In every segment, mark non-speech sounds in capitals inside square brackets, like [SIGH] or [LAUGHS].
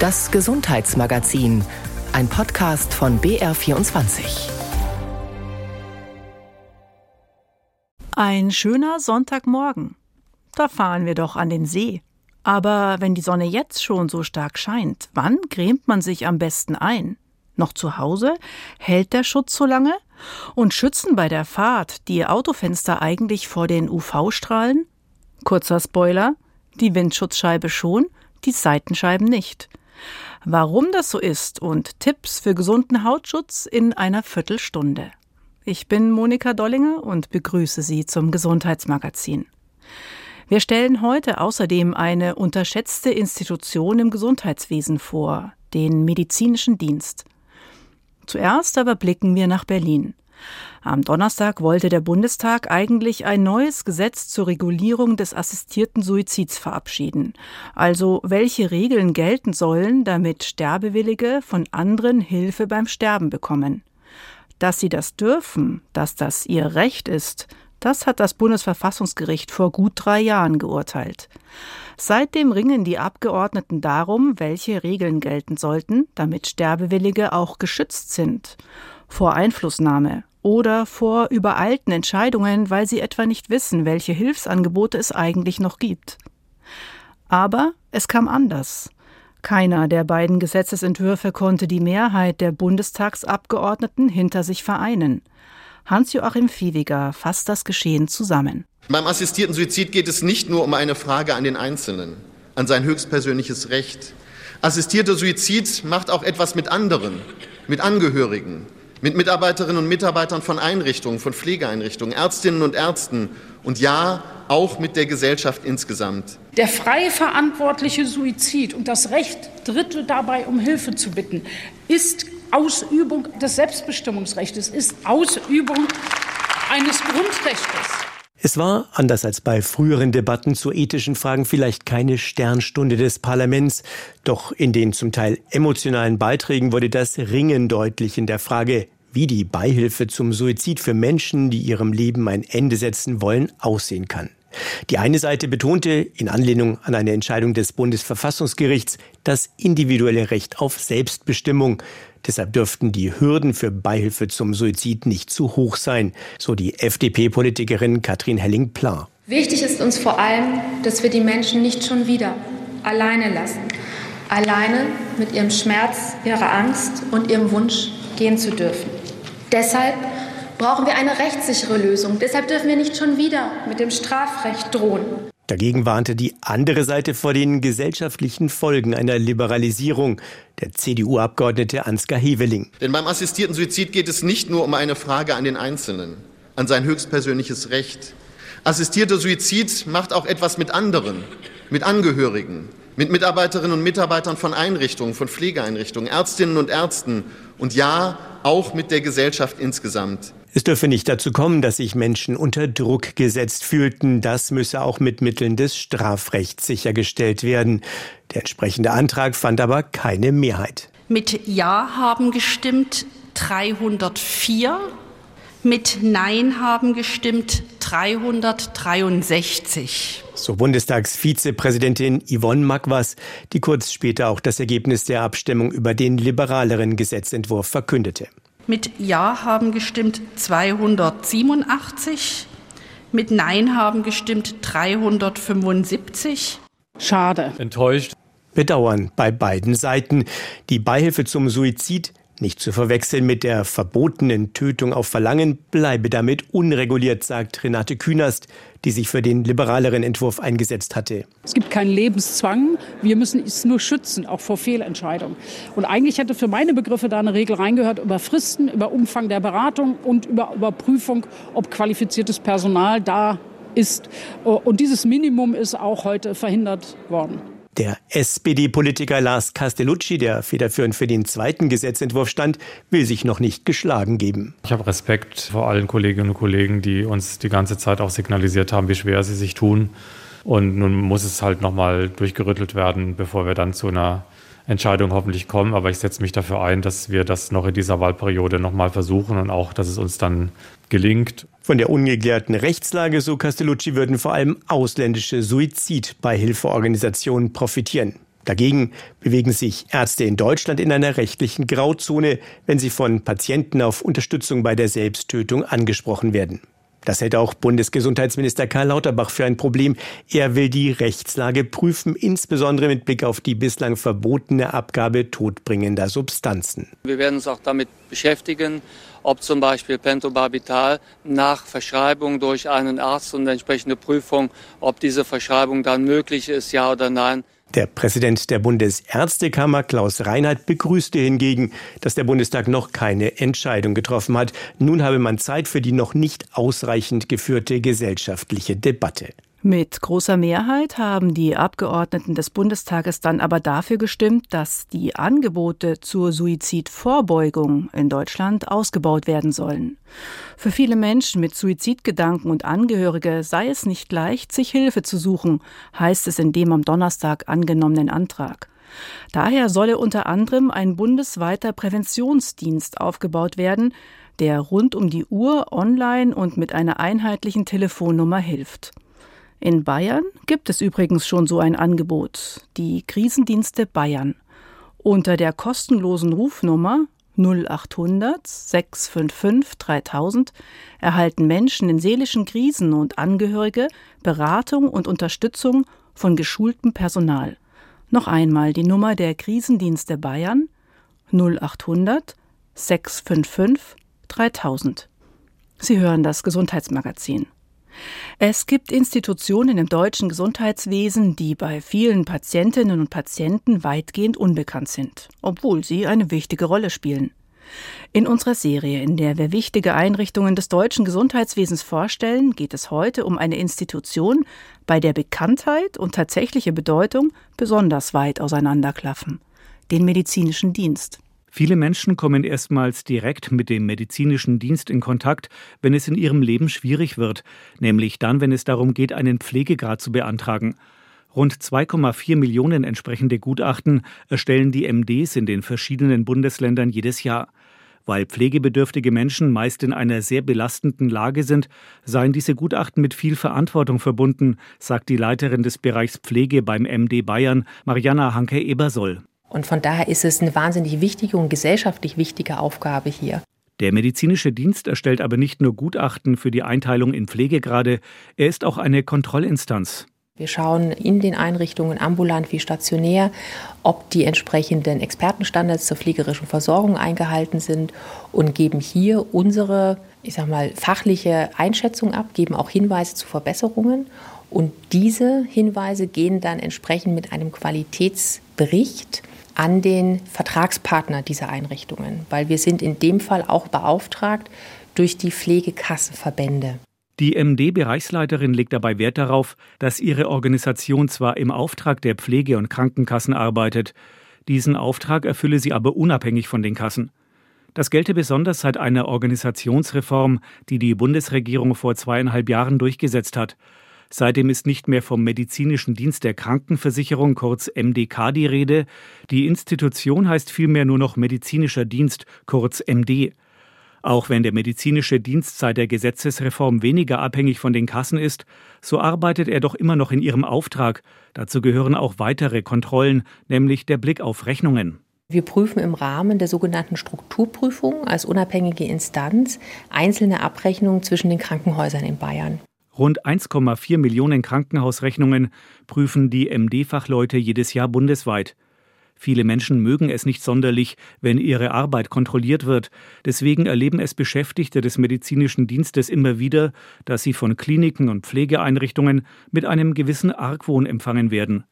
Das Gesundheitsmagazin, ein Podcast von BR24. Ein schöner Sonntagmorgen. Da fahren wir doch an den See. Aber wenn die Sonne jetzt schon so stark scheint, wann grämt man sich am besten ein? Noch zu Hause? Hält der Schutz so lange? Und schützen bei der Fahrt die Autofenster eigentlich vor den UV-Strahlen? Kurzer Spoiler, die Windschutzscheibe schon, die Seitenscheiben nicht. Warum das so ist und Tipps für gesunden Hautschutz in einer Viertelstunde. Ich bin Monika Dollinger und begrüße Sie zum Gesundheitsmagazin. Wir stellen heute außerdem eine unterschätzte Institution im Gesundheitswesen vor, den medizinischen Dienst. Zuerst aber blicken wir nach Berlin. Am Donnerstag wollte der Bundestag eigentlich ein neues Gesetz zur Regulierung des assistierten Suizids verabschieden. Also welche Regeln gelten sollen, damit Sterbewillige von anderen Hilfe beim Sterben bekommen. Dass sie das dürfen, dass das ihr Recht ist, das hat das Bundesverfassungsgericht vor gut drei Jahren geurteilt. Seitdem ringen die Abgeordneten darum, welche Regeln gelten sollten, damit Sterbewillige auch geschützt sind. Vor Einflussnahme oder vor übereilten Entscheidungen, weil sie etwa nicht wissen, welche Hilfsangebote es eigentlich noch gibt. Aber es kam anders. Keiner der beiden Gesetzesentwürfe konnte die Mehrheit der Bundestagsabgeordneten hinter sich vereinen. Hans-Joachim Viehweger fasst das Geschehen zusammen. Beim assistierten Suizid geht es nicht nur um eine Frage an den Einzelnen, an sein höchstpersönliches Recht. Assistierter Suizid macht auch etwas mit anderen, mit Angehörigen, mit Mitarbeiterinnen und Mitarbeitern von Einrichtungen, von Pflegeeinrichtungen, Ärztinnen und Ärzten und ja, auch mit der Gesellschaft insgesamt. Der frei verantwortliche Suizid und das Recht, Dritte dabei um Hilfe zu bitten, ist Ausübung des Selbstbestimmungsrechts, ist Ausübung eines Grundrechts. Es war, anders als bei früheren Debatten zu ethischen Fragen, vielleicht keine Sternstunde des Parlaments, doch in den zum Teil emotionalen Beiträgen wurde das Ringen deutlich in der Frage, wie die Beihilfe zum Suizid für Menschen, die ihrem Leben ein Ende setzen wollen, aussehen kann. Die eine Seite betonte, in Anlehnung an eine Entscheidung des Bundesverfassungsgerichts, das individuelle Recht auf Selbstbestimmung. Deshalb dürften die Hürden für Beihilfe zum Suizid nicht zu hoch sein, so die FDP-Politikerin Katrin Helling-Pla. Wichtig ist uns vor allem, dass wir die Menschen nicht schon wieder alleine lassen. Alleine mit ihrem Schmerz, ihrer Angst und ihrem Wunsch gehen zu dürfen. Deshalb brauchen wir eine rechtssichere Lösung. Deshalb dürfen wir nicht schon wieder mit dem Strafrecht drohen. Dagegen warnte die andere Seite vor den gesellschaftlichen Folgen einer Liberalisierung, der CDU-Abgeordnete Ansgar Heveling. Denn beim assistierten Suizid geht es nicht nur um eine Frage an den Einzelnen, an sein höchstpersönliches Recht. Assistierter Suizid macht auch etwas mit anderen, mit Angehörigen, mit Mitarbeiterinnen und Mitarbeitern von Einrichtungen, von Pflegeeinrichtungen, Ärztinnen und Ärzten und ja, auch mit der Gesellschaft insgesamt. Es dürfe nicht dazu kommen, dass sich Menschen unter Druck gesetzt fühlten. Das müsse auch mit Mitteln des Strafrechts sichergestellt werden. Der entsprechende Antrag fand aber keine Mehrheit. Mit Ja haben gestimmt 304, mit Nein haben gestimmt 363. So Bundestagsvizepräsidentin Yvonne Magwas, die kurz später auch das Ergebnis der Abstimmung über den liberaleren Gesetzentwurf verkündete. Mit Ja haben gestimmt 287, mit Nein haben gestimmt 375. Schade. Enttäuscht. Bedauern bei beiden Seiten. Die Beihilfe zum Suizid nicht zu verwechseln mit der verbotenen Tötung auf Verlangen bleibe damit unreguliert, sagt Renate Künast, die sich für den liberaleren Entwurf eingesetzt hatte. Es gibt keinen Lebenszwang. Wir müssen es nur schützen, auch vor Fehlentscheidungen. Und eigentlich hätte für meine Begriffe da eine Regel reingehört über Fristen, über Umfang der Beratung und über Überprüfung, ob qualifiziertes Personal da ist. Und dieses Minimum ist auch heute verhindert worden. Der SPD-Politiker Lars Castellucci, der federführend für den zweiten Gesetzentwurf stand, will sich noch nicht geschlagen geben. Ich habe Respekt vor allen Kolleginnen und Kollegen, die uns die ganze Zeit auch signalisiert haben, wie schwer sie sich tun. Und nun muss es halt nochmal durchgerüttelt werden, bevor wir dann zu einer Entscheidung hoffentlich kommen. Aber ich setze mich dafür ein, dass wir das noch in dieser Wahlperiode nochmal versuchen und auch, dass es uns dann gelingt. Von der ungeklärten Rechtslage, so Castellucci, würden vor allem ausländische Suizidbeihilfeorganisationen profitieren. Dagegen bewegen sich Ärzte in Deutschland in einer rechtlichen Grauzone, wenn sie von Patienten auf Unterstützung bei der Selbsttötung angesprochen werden. Das hält auch Bundesgesundheitsminister Karl Lauterbach für ein Problem. Er will die Rechtslage prüfen, insbesondere mit Blick auf die bislang verbotene Abgabe todbringender Substanzen. Wir werden uns auch damit beschäftigen, ob zum Beispiel Pentobarbital nach Verschreibung durch einen Arzt und entsprechende Prüfung, ob diese Verschreibung dann möglich ist, ja oder nein. Der Präsident der Bundesärztekammer Klaus Reinhardt begrüßte hingegen, dass der Bundestag noch keine Entscheidung getroffen hat. Nun habe man Zeit für die noch nicht ausreichend geführte gesellschaftliche Debatte. Mit großer Mehrheit haben die Abgeordneten des Bundestages dann aber dafür gestimmt, dass die Angebote zur Suizidvorbeugung in Deutschland ausgebaut werden sollen. Für viele Menschen mit Suizidgedanken und Angehörige sei es nicht leicht, sich Hilfe zu suchen, heißt es in dem am Donnerstag angenommenen Antrag. Daher solle unter anderem ein bundesweiter Präventionsdienst aufgebaut werden, der rund um die Uhr online und mit einer einheitlichen Telefonnummer hilft. In Bayern gibt es übrigens schon so ein Angebot, die Krisendienste Bayern. Unter der kostenlosen Rufnummer 0800 655 3000 erhalten Menschen in seelischen Krisen und Angehörige Beratung und Unterstützung von geschultem Personal. Noch einmal die Nummer der Krisendienste Bayern 0800 655 3000. Sie hören das Gesundheitsmagazin. Es gibt Institutionen im deutschen Gesundheitswesen, die bei vielen Patientinnen und Patienten weitgehend unbekannt sind, obwohl sie eine wichtige Rolle spielen. In unserer Serie, in der wir wichtige Einrichtungen des deutschen Gesundheitswesens vorstellen, geht es heute um eine Institution, bei der Bekanntheit und tatsächliche Bedeutung besonders weit auseinanderklaffen den medizinischen Dienst. Viele Menschen kommen erstmals direkt mit dem medizinischen Dienst in Kontakt, wenn es in ihrem Leben schwierig wird, nämlich dann, wenn es darum geht, einen Pflegegrad zu beantragen. Rund 2,4 Millionen entsprechende Gutachten erstellen die MDs in den verschiedenen Bundesländern jedes Jahr. Weil pflegebedürftige Menschen meist in einer sehr belastenden Lage sind, seien diese Gutachten mit viel Verantwortung verbunden, sagt die Leiterin des Bereichs Pflege beim MD Bayern, Mariana Hanke-Ebersoll. Und von daher ist es eine wahnsinnig wichtige und gesellschaftlich wichtige Aufgabe hier. Der medizinische Dienst erstellt aber nicht nur Gutachten für die Einteilung in Pflegegrade, er ist auch eine Kontrollinstanz. Wir schauen in den Einrichtungen ambulant wie stationär, ob die entsprechenden Expertenstandards zur pflegerischen Versorgung eingehalten sind und geben hier unsere, ich sag mal, fachliche Einschätzung ab, geben auch Hinweise zu Verbesserungen und diese Hinweise gehen dann entsprechend mit einem Qualitätsbericht an den Vertragspartner dieser Einrichtungen, weil wir sind in dem Fall auch beauftragt durch die Pflegekassenverbände. Die MD-Bereichsleiterin legt dabei Wert darauf, dass ihre Organisation zwar im Auftrag der Pflege- und Krankenkassen arbeitet, diesen Auftrag erfülle sie aber unabhängig von den Kassen. Das gelte besonders seit einer Organisationsreform, die die Bundesregierung vor zweieinhalb Jahren durchgesetzt hat. Seitdem ist nicht mehr vom Medizinischen Dienst der Krankenversicherung, kurz MDK, die Rede. Die Institution heißt vielmehr nur noch Medizinischer Dienst, kurz MD. Auch wenn der medizinische Dienst seit der Gesetzesreform weniger abhängig von den Kassen ist, so arbeitet er doch immer noch in ihrem Auftrag. Dazu gehören auch weitere Kontrollen, nämlich der Blick auf Rechnungen. Wir prüfen im Rahmen der sogenannten Strukturprüfung als unabhängige Instanz einzelne Abrechnungen zwischen den Krankenhäusern in Bayern. Rund 1,4 Millionen Krankenhausrechnungen prüfen die MD-Fachleute jedes Jahr bundesweit. Viele Menschen mögen es nicht sonderlich, wenn ihre Arbeit kontrolliert wird. Deswegen erleben es Beschäftigte des medizinischen Dienstes immer wieder, dass sie von Kliniken und Pflegeeinrichtungen mit einem gewissen Argwohn empfangen werden.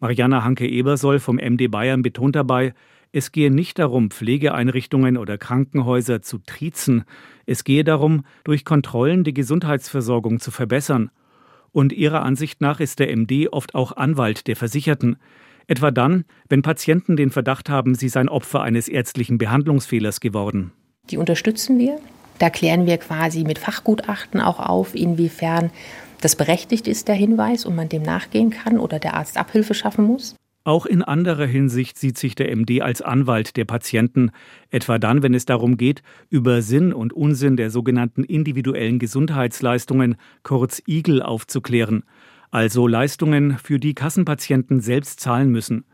Mariana Hanke-Ebersoll vom MD Bayern betont dabei, es gehe nicht darum, Pflegeeinrichtungen oder Krankenhäuser zu triezen. Es gehe darum, durch Kontrollen die Gesundheitsversorgung zu verbessern. Und ihrer Ansicht nach ist der MD oft auch Anwalt der Versicherten. Etwa dann, wenn Patienten den Verdacht haben, sie seien Opfer eines ärztlichen Behandlungsfehlers geworden. Die unterstützen wir. Da klären wir quasi mit Fachgutachten auch auf, inwiefern das berechtigt ist, der Hinweis, und man dem nachgehen kann oder der Arzt Abhilfe schaffen muss. Auch in anderer Hinsicht sieht sich der MD als Anwalt der Patienten, etwa dann, wenn es darum geht, über Sinn und Unsinn der sogenannten individuellen Gesundheitsleistungen, kurz IGEL, aufzuklären, also Leistungen, für die Kassenpatienten selbst zahlen müssen.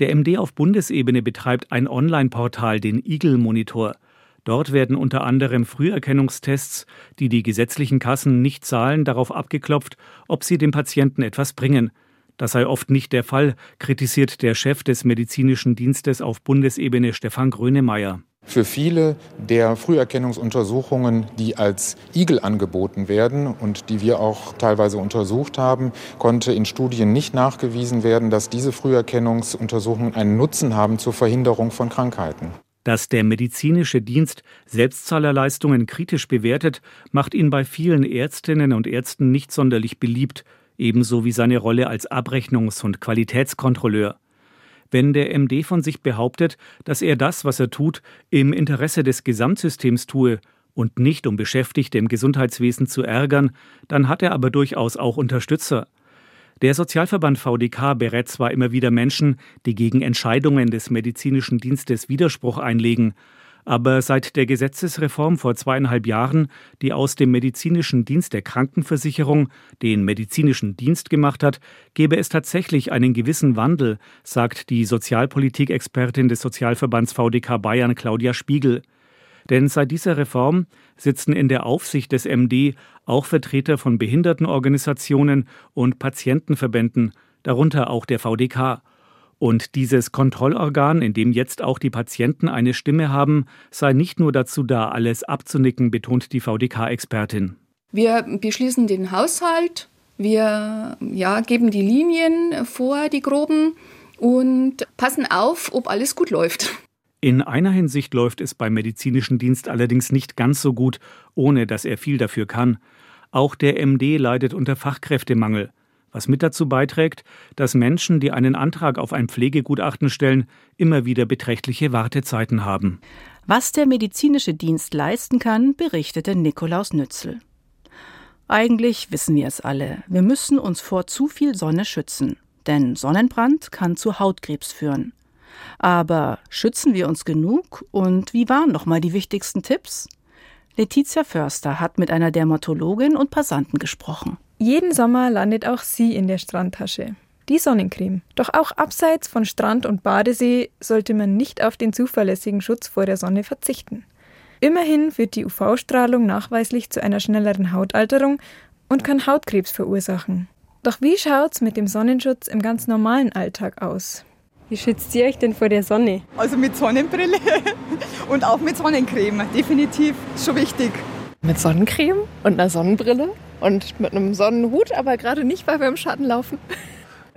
Der MD auf Bundesebene betreibt ein Online-Portal, den Eagle Monitor. Dort werden unter anderem Früherkennungstests, die die gesetzlichen Kassen nicht zahlen, darauf abgeklopft, ob sie dem Patienten etwas bringen. Das sei oft nicht der Fall, kritisiert der Chef des medizinischen Dienstes auf Bundesebene Stefan Grönemeyer. Für viele der Früherkennungsuntersuchungen, die als Igel angeboten werden und die wir auch teilweise untersucht haben, konnte in Studien nicht nachgewiesen werden, dass diese Früherkennungsuntersuchungen einen Nutzen haben zur Verhinderung von Krankheiten. Dass der medizinische Dienst Selbstzahlerleistungen kritisch bewertet, macht ihn bei vielen Ärztinnen und Ärzten nicht sonderlich beliebt, ebenso wie seine Rolle als Abrechnungs- und Qualitätskontrolleur. Wenn der MD von sich behauptet, dass er das, was er tut, im Interesse des Gesamtsystems tue und nicht um Beschäftigte im Gesundheitswesen zu ärgern, dann hat er aber durchaus auch Unterstützer. Der Sozialverband VDK berät zwar immer wieder Menschen, die gegen Entscheidungen des medizinischen Dienstes Widerspruch einlegen, aber seit der Gesetzesreform vor zweieinhalb Jahren, die aus dem medizinischen Dienst der Krankenversicherung den medizinischen Dienst gemacht hat, gäbe es tatsächlich einen gewissen Wandel, sagt die Sozialpolitikexpertin des Sozialverbands VDK Bayern Claudia Spiegel. Denn seit dieser Reform sitzen in der Aufsicht des MD auch Vertreter von Behindertenorganisationen und Patientenverbänden, darunter auch der VDK. Und dieses Kontrollorgan, in dem jetzt auch die Patienten eine Stimme haben, sei nicht nur dazu da, alles abzunicken, betont die VDK-Expertin. Wir beschließen den Haushalt, wir ja, geben die Linien vor, die groben, und passen auf, ob alles gut läuft. In einer Hinsicht läuft es beim medizinischen Dienst allerdings nicht ganz so gut, ohne dass er viel dafür kann. Auch der MD leidet unter Fachkräftemangel was mit dazu beiträgt, dass Menschen, die einen Antrag auf ein Pflegegutachten stellen, immer wieder beträchtliche Wartezeiten haben. Was der medizinische Dienst leisten kann, berichtete Nikolaus Nützel. Eigentlich wissen wir es alle. Wir müssen uns vor zu viel Sonne schützen. Denn Sonnenbrand kann zu Hautkrebs führen. Aber schützen wir uns genug? Und wie waren nochmal die wichtigsten Tipps? Letizia Förster hat mit einer Dermatologin und Passanten gesprochen. Jeden Sommer landet auch sie in der Strandtasche. Die Sonnencreme. Doch auch abseits von Strand und Badesee sollte man nicht auf den zuverlässigen Schutz vor der Sonne verzichten. Immerhin führt die UV-Strahlung nachweislich zu einer schnelleren Hautalterung und kann Hautkrebs verursachen. Doch wie schaut's mit dem Sonnenschutz im ganz normalen Alltag aus? Wie schützt ihr euch denn vor der Sonne? Also mit Sonnenbrille [LAUGHS] und auch mit Sonnencreme, definitiv, schon wichtig. Mit Sonnencreme und einer Sonnenbrille und mit einem Sonnenhut, aber gerade nicht, weil wir im Schatten laufen.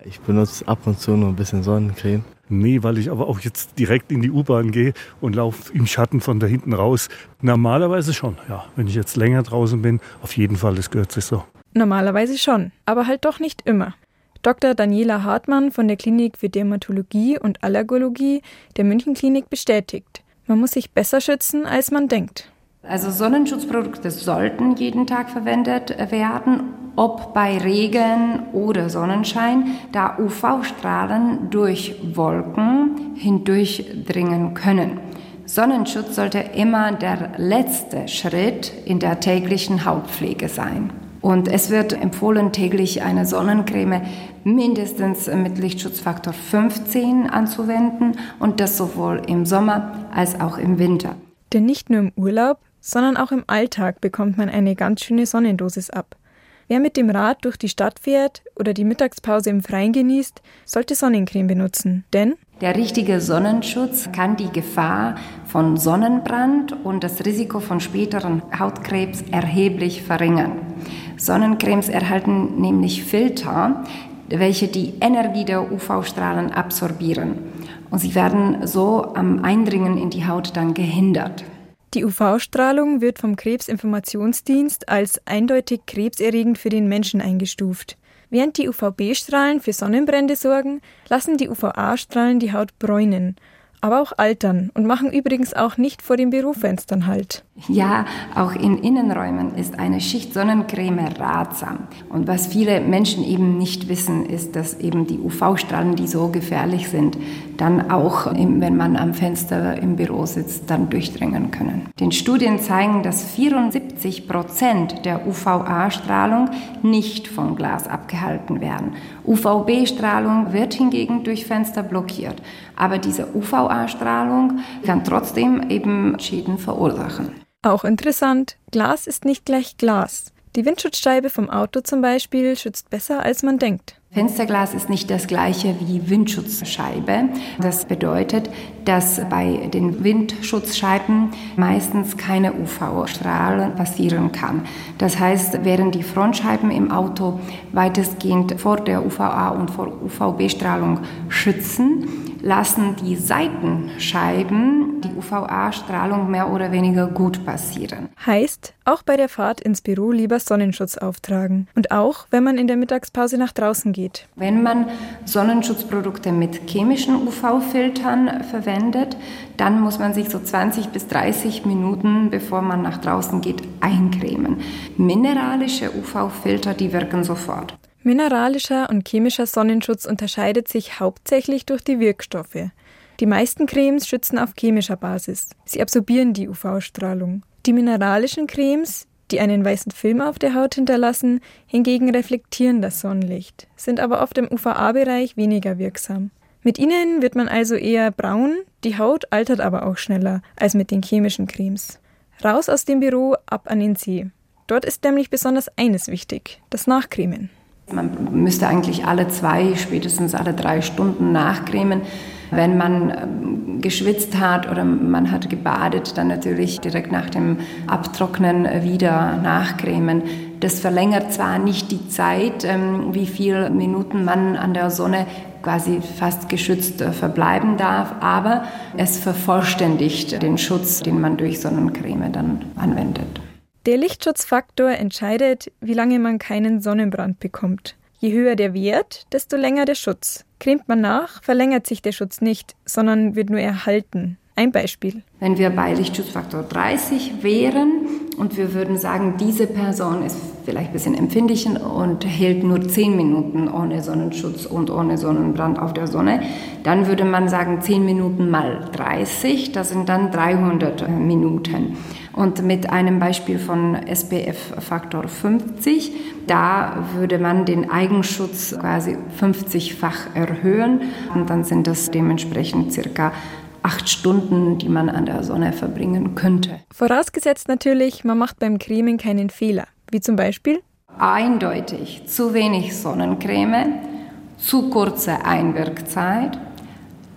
Ich benutze ab und zu nur ein bisschen Sonnencreme. Nee, weil ich aber auch jetzt direkt in die U-Bahn gehe und laufe im Schatten von da hinten raus. Normalerweise schon, ja. Wenn ich jetzt länger draußen bin, auf jeden Fall, das gehört sich so. Normalerweise schon, aber halt doch nicht immer. Dr. Daniela Hartmann von der Klinik für Dermatologie und Allergologie der Münchenklinik bestätigt, man muss sich besser schützen, als man denkt. Also Sonnenschutzprodukte sollten jeden Tag verwendet werden, ob bei Regen oder Sonnenschein, da UV-Strahlen durch Wolken hindurchdringen können. Sonnenschutz sollte immer der letzte Schritt in der täglichen Hautpflege sein. Und es wird empfohlen, täglich eine Sonnencreme mindestens mit Lichtschutzfaktor 15 anzuwenden und das sowohl im Sommer als auch im Winter. Denn nicht nur im Urlaub, sondern auch im Alltag bekommt man eine ganz schöne Sonnendosis ab. Wer mit dem Rad durch die Stadt fährt oder die Mittagspause im Freien genießt, sollte Sonnencreme benutzen, denn der richtige Sonnenschutz kann die Gefahr von Sonnenbrand und das Risiko von späteren Hautkrebs erheblich verringern. Sonnencremes erhalten nämlich Filter, welche die Energie der UV-Strahlen absorbieren. Und sie werden so am Eindringen in die Haut dann gehindert. Die UV-Strahlung wird vom Krebsinformationsdienst als eindeutig krebserregend für den Menschen eingestuft. Während die UVB-Strahlen für Sonnenbrände sorgen, lassen die UVA-Strahlen die Haut bräunen aber auch altern und machen übrigens auch nicht vor den Bürofenstern Halt. Ja, auch in Innenräumen ist eine Schicht Sonnencreme ratsam. Und was viele Menschen eben nicht wissen, ist, dass eben die UV-Strahlen, die so gefährlich sind, dann auch, wenn man am Fenster im Büro sitzt, dann durchdringen können. Den Studien zeigen, dass 74 Prozent der UVA-Strahlung nicht vom Glas abgehalten werden UVB-Strahlung wird hingegen durch Fenster blockiert. Aber diese UVA-Strahlung kann trotzdem eben Schäden verursachen. Auch interessant, Glas ist nicht gleich Glas. Die Windschutzscheibe vom Auto zum Beispiel schützt besser, als man denkt. Fensterglas ist nicht das gleiche wie Windschutzscheibe. Das bedeutet, dass bei den Windschutzscheiben meistens keine UV-Strahlen passieren kann. Das heißt, während die Frontscheiben im Auto weitestgehend vor der UVA und vor UVB-Strahlung schützen, lassen die Seitenscheiben die UVA-Strahlung mehr oder weniger gut passieren. Heißt, auch bei der Fahrt ins Büro lieber Sonnenschutz auftragen. Und auch, wenn man in der Mittagspause nach draußen geht. Wenn man Sonnenschutzprodukte mit chemischen UV-Filtern verwendet, dann muss man sich so 20 bis 30 Minuten, bevor man nach draußen geht, eincremen. Mineralische UV-Filter, die wirken sofort. Mineralischer und chemischer Sonnenschutz unterscheidet sich hauptsächlich durch die Wirkstoffe. Die meisten Cremes schützen auf chemischer Basis. Sie absorbieren die UV-Strahlung. Die mineralischen Cremes, die einen weißen Film auf der Haut hinterlassen, hingegen reflektieren das Sonnenlicht, sind aber oft im UVA-Bereich weniger wirksam. Mit ihnen wird man also eher braun, die Haut altert aber auch schneller als mit den chemischen Cremes. Raus aus dem Büro, ab an den See. Dort ist nämlich besonders eines wichtig, das Nachcremen. Man müsste eigentlich alle zwei, spätestens alle drei Stunden nachcremen. Wenn man ähm, geschwitzt hat oder man hat gebadet, dann natürlich direkt nach dem Abtrocknen wieder nachcremen. Das verlängert zwar nicht die Zeit, ähm, wie viele Minuten man an der Sonne quasi fast geschützt äh, verbleiben darf, aber es vervollständigt den Schutz, den man durch Sonnencreme dann anwendet. Der Lichtschutzfaktor entscheidet, wie lange man keinen Sonnenbrand bekommt. Je höher der Wert, desto länger der Schutz. Cremt man nach, verlängert sich der Schutz nicht, sondern wird nur erhalten. Ein Beispiel. Wenn wir bei Lichtschutzfaktor 30 wären und wir würden sagen, diese Person ist vielleicht ein bisschen empfindlich und hält nur 10 Minuten ohne Sonnenschutz und ohne Sonnenbrand auf der Sonne, dann würde man sagen 10 Minuten mal 30, das sind dann 300 Minuten. Und mit einem Beispiel von SPF-Faktor 50, da würde man den Eigenschutz quasi 50-fach erhöhen und dann sind das dementsprechend circa acht Stunden, die man an der Sonne verbringen könnte. Vorausgesetzt natürlich, man macht beim Cremen keinen Fehler, wie zum Beispiel eindeutig zu wenig Sonnencreme, zu kurze Einwirkzeit,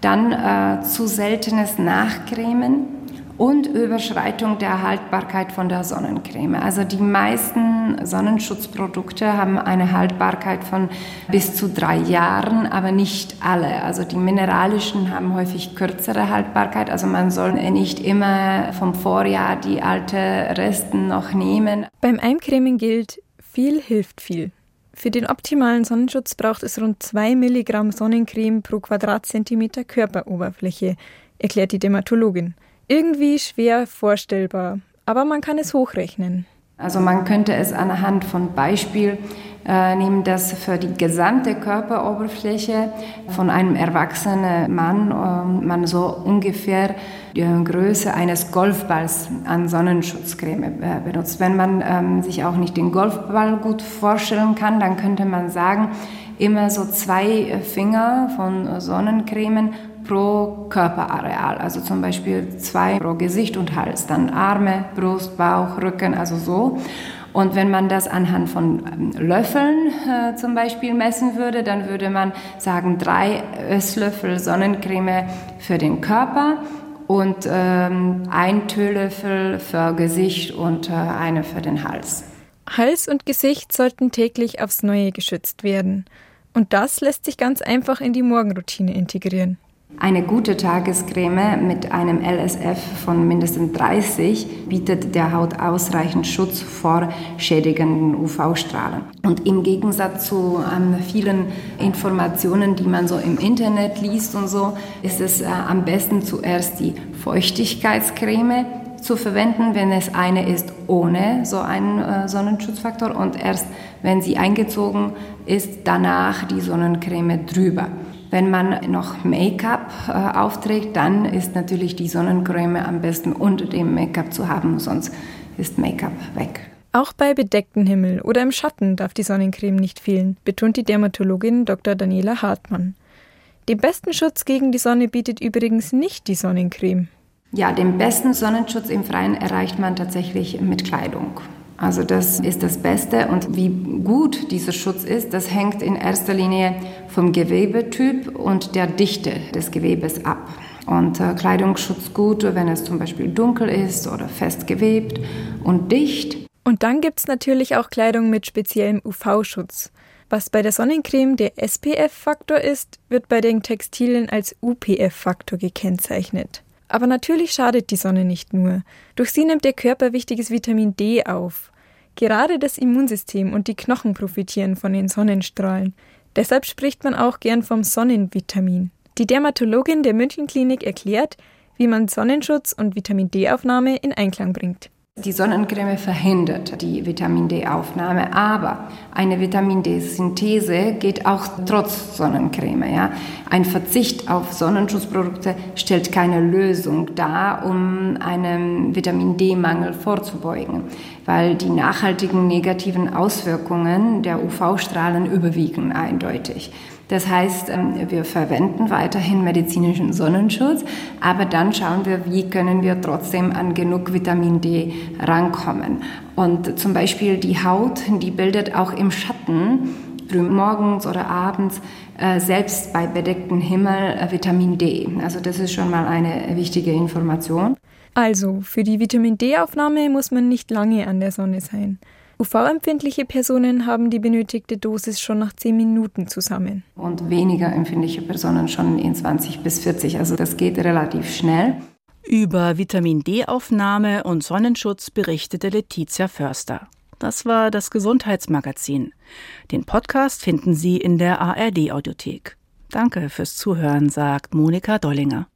dann äh, zu seltenes Nachcremen und Überschreitung der Haltbarkeit von der Sonnencreme. Also die meisten Sonnenschutzprodukte haben eine Haltbarkeit von bis zu drei Jahren, aber nicht alle. Also die mineralischen haben häufig kürzere Haltbarkeit. Also man soll nicht immer vom Vorjahr die alte Resten noch nehmen. Beim Eincremen gilt, viel hilft viel. Für den optimalen Sonnenschutz braucht es rund 2 Milligramm Sonnencreme pro Quadratzentimeter Körperoberfläche, erklärt die Dermatologin. Irgendwie schwer vorstellbar, aber man kann es hochrechnen. Also man könnte es anhand von Beispiel äh, nehmen, dass für die gesamte Körperoberfläche von einem erwachsenen Mann äh, man so ungefähr die Größe eines Golfballs an Sonnenschutzcreme äh, benutzt. Wenn man ähm, sich auch nicht den Golfball gut vorstellen kann, dann könnte man sagen, immer so zwei Finger von Sonnencremen pro Körperareal, also zum Beispiel zwei pro Gesicht und Hals, dann Arme, Brust, Bauch, Rücken, also so. Und wenn man das anhand von ähm, Löffeln äh, zum Beispiel messen würde, dann würde man sagen, drei Esslöffel Sonnencreme für den Körper und ähm, ein Teelöffel für Gesicht und äh, eine für den Hals. Hals und Gesicht sollten täglich aufs Neue geschützt werden. Und das lässt sich ganz einfach in die Morgenroutine integrieren. Eine gute Tagescreme mit einem LSF von mindestens 30 bietet der Haut ausreichend Schutz vor schädigenden UV-Strahlen. Und im Gegensatz zu ähm, vielen Informationen, die man so im Internet liest und so, ist es äh, am besten zuerst die Feuchtigkeitscreme zu verwenden, wenn es eine ist ohne so einen äh, Sonnenschutzfaktor und erst wenn sie eingezogen ist, danach die Sonnencreme drüber. Wenn man noch Make-up äh, aufträgt, dann ist natürlich die Sonnencreme am besten unter dem Make-up zu haben, sonst ist Make-up weg. Auch bei bedecktem Himmel oder im Schatten darf die Sonnencreme nicht fehlen, betont die Dermatologin Dr. Daniela Hartmann. Den besten Schutz gegen die Sonne bietet übrigens nicht die Sonnencreme. Ja, den besten Sonnenschutz im Freien erreicht man tatsächlich mit Kleidung. Also das ist das Beste und wie gut dieser Schutz ist, das hängt in erster Linie vom Gewebetyp und der Dichte des Gewebes ab. Und äh, Kleidung schützt gut, wenn es zum Beispiel dunkel ist oder fest gewebt und dicht. Und dann gibt es natürlich auch Kleidung mit speziellem UV-Schutz. Was bei der Sonnencreme der SPF-Faktor ist, wird bei den Textilien als UPF-Faktor gekennzeichnet. Aber natürlich schadet die Sonne nicht nur. Durch sie nimmt der Körper wichtiges Vitamin D auf. Gerade das Immunsystem und die Knochen profitieren von den Sonnenstrahlen. Deshalb spricht man auch gern vom Sonnenvitamin. Die Dermatologin der Münchenklinik erklärt, wie man Sonnenschutz und Vitamin D-Aufnahme in Einklang bringt. Die Sonnencreme verhindert die Vitamin D-Aufnahme, aber eine Vitamin D-Synthese geht auch trotz Sonnencreme. Ja? Ein Verzicht auf Sonnenschutzprodukte stellt keine Lösung dar, um einem Vitamin D-Mangel vorzubeugen, weil die nachhaltigen negativen Auswirkungen der UV-Strahlen überwiegen eindeutig. Das heißt, ähm, wir verwenden weiterhin medizinischen Sonnenschutz, aber dann schauen wir, wie können wir trotzdem an genug Vitamin D rankommen. Und zum Beispiel die Haut, die bildet auch im Schatten, morgens oder abends, äh, selbst bei bedecktem Himmel äh, Vitamin D. Also das ist schon mal eine wichtige Information. Also, für die Vitamin D-Aufnahme muss man nicht lange an der Sonne sein. UV-empfindliche Personen haben die benötigte Dosis schon nach 10 Minuten zusammen. Und weniger empfindliche Personen schon in 20 bis 40. Also das geht relativ schnell. Über Vitamin D-Aufnahme und Sonnenschutz berichtete Letizia Förster. Das war das Gesundheitsmagazin. Den Podcast finden Sie in der ARD-Audiothek. Danke fürs Zuhören, sagt Monika Dollinger.